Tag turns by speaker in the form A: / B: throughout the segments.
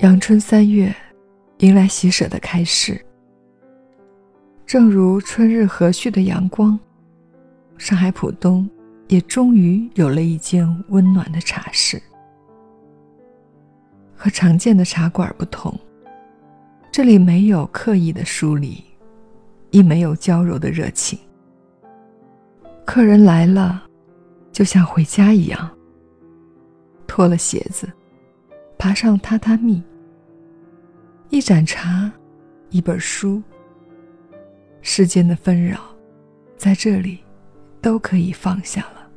A: 阳春三月，迎来喜舍的开始。正如春日和煦的阳光，上海浦东也终于有了一间温暖的茶室。和常见的茶馆不同，这里没有刻意的疏离，亦没有娇柔的热情。客人来了，就像回家一样，脱了鞋子，爬上榻榻米。一盏茶，一本书。世间的纷扰，在这里都可以放下了。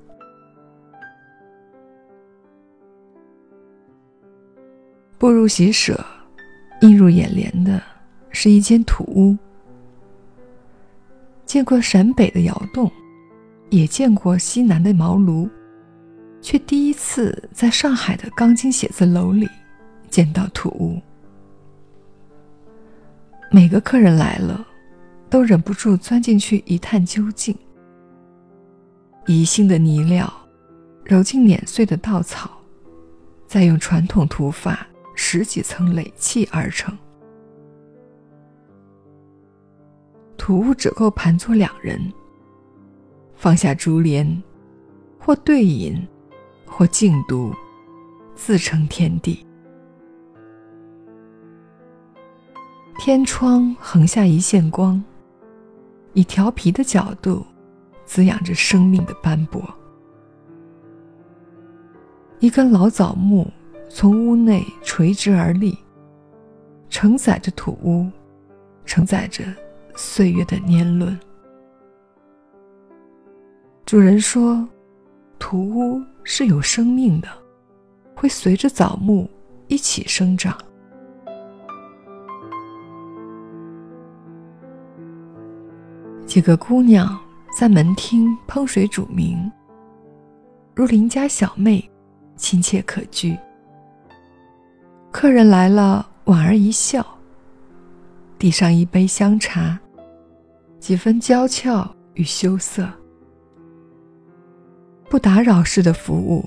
A: 步入喜舍，映入眼帘的是一间土屋。见过陕北的窑洞，也见过西南的茅庐，却第一次在上海的钢筋写字楼里见到土屋。每个客人来了，都忍不住钻进去一探究竟。宜兴的泥料，揉进碾碎的稻草，再用传统土法十几层垒砌而成。土屋只够盘坐两人。放下珠帘，或对饮，或静读，自成天地。天窗横下一线光，以调皮的角度滋养着生命的斑驳。一根老枣木从屋内垂直而立，承载着土屋，承载着岁月的年轮。主人说，土屋是有生命的，会随着枣木一起生长。几个姑娘在门厅烹水煮茗，如邻家小妹，亲切可掬。客人来了，莞尔一笑，递上一杯香茶，几分娇俏与羞涩。不打扰式的服务，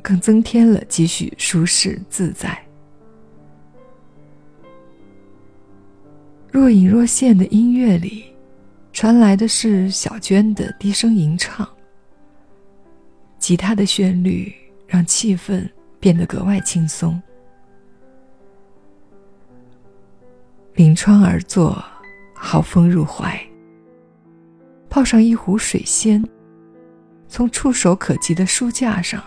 A: 更增添了几许舒适自在。若隐若现的音乐里。传来的是小娟的低声吟唱，吉他的旋律让气氛变得格外轻松。临窗而坐，好风入怀。泡上一壶水仙，从触手可及的书架上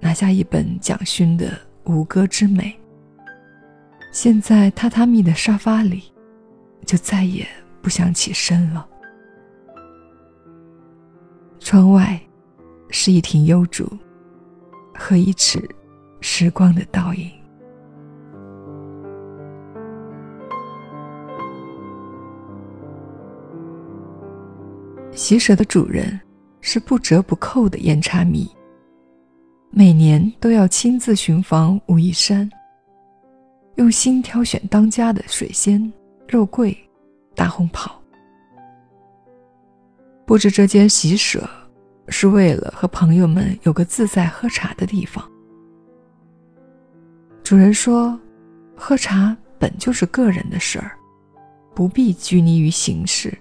A: 拿下一本蒋勋的《吴歌之美》，现在榻榻米的沙发里，就再也不想起身了。窗外，是一庭幽竹，和一尺时光的倒影。喜舍的主人是不折不扣的烟茶迷，每年都要亲自寻访武夷山，用心挑选当家的水仙、肉桂、大红袍。布置这间喜舍，是为了和朋友们有个自在喝茶的地方。主人说：“喝茶本就是个人的事儿，不必拘泥于形式，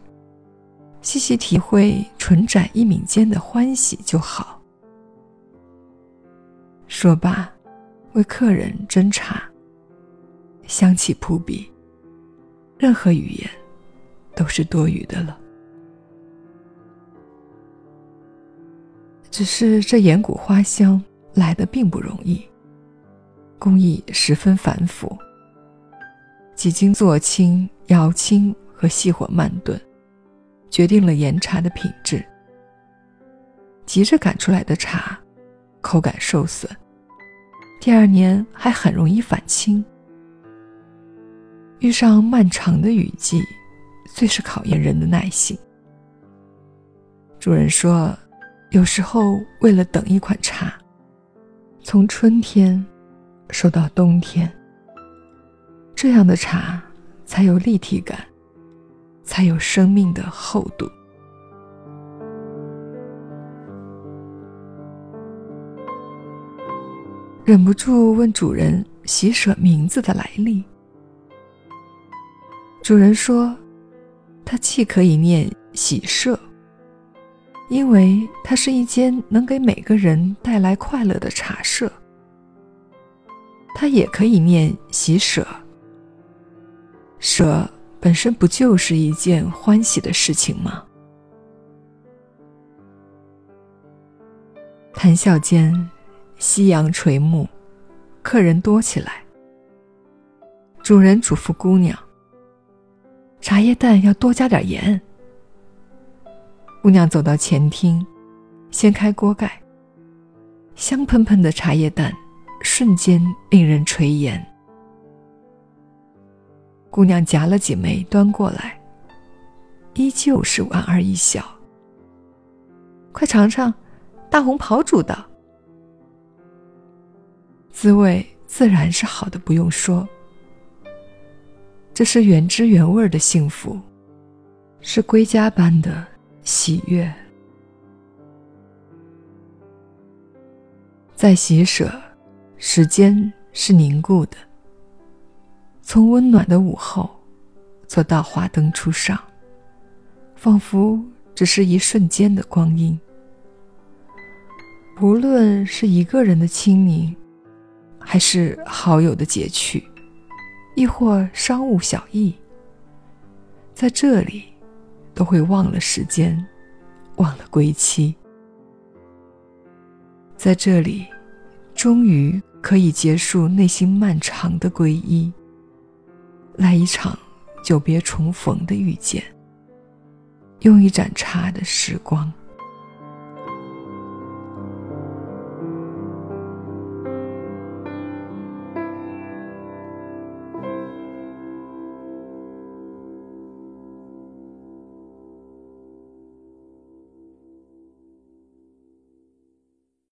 A: 细细体会唇盏一抿间的欢喜就好。”说罢，为客人斟茶，香气扑鼻，任何语言都是多余的了。只是这岩谷花香来的并不容易，工艺十分繁复。几经做青、摇青和细火慢炖，决定了岩茶的品质。急着赶出来的茶，口感受损，第二年还很容易返青。遇上漫长的雨季，最是考验人的耐性。主人说。有时候，为了等一款茶，从春天收到冬天，这样的茶才有立体感，才有生命的厚度。忍不住问主人喜舍名字的来历。主人说，它既可以念喜舍，因为它是一间能给每个人带来快乐的茶舍；它也可以念喜舍，舍。本身不就是一件欢喜的事情吗？谈笑间，夕阳垂暮，客人多起来。主人嘱咐姑娘：“茶叶蛋要多加点盐。”姑娘走到前厅，掀开锅盖，香喷喷的茶叶蛋瞬间令人垂涎。姑娘夹了几枚端过来，依旧是莞尔一笑。快尝尝。大红袍煮的，滋味自然是好的，不用说。这是原汁原味的幸福，是归家般的喜悦。在喜舍，时间是凝固的，从温暖的午后，坐到华灯初上，仿佛只是一瞬间的光阴。无论是一个人的清明，还是好友的结趣，亦或商务小意，在这里，都会忘了时间，忘了归期。在这里，终于可以结束内心漫长的皈依，来一场久别重逢的遇见，用一盏茶的时光。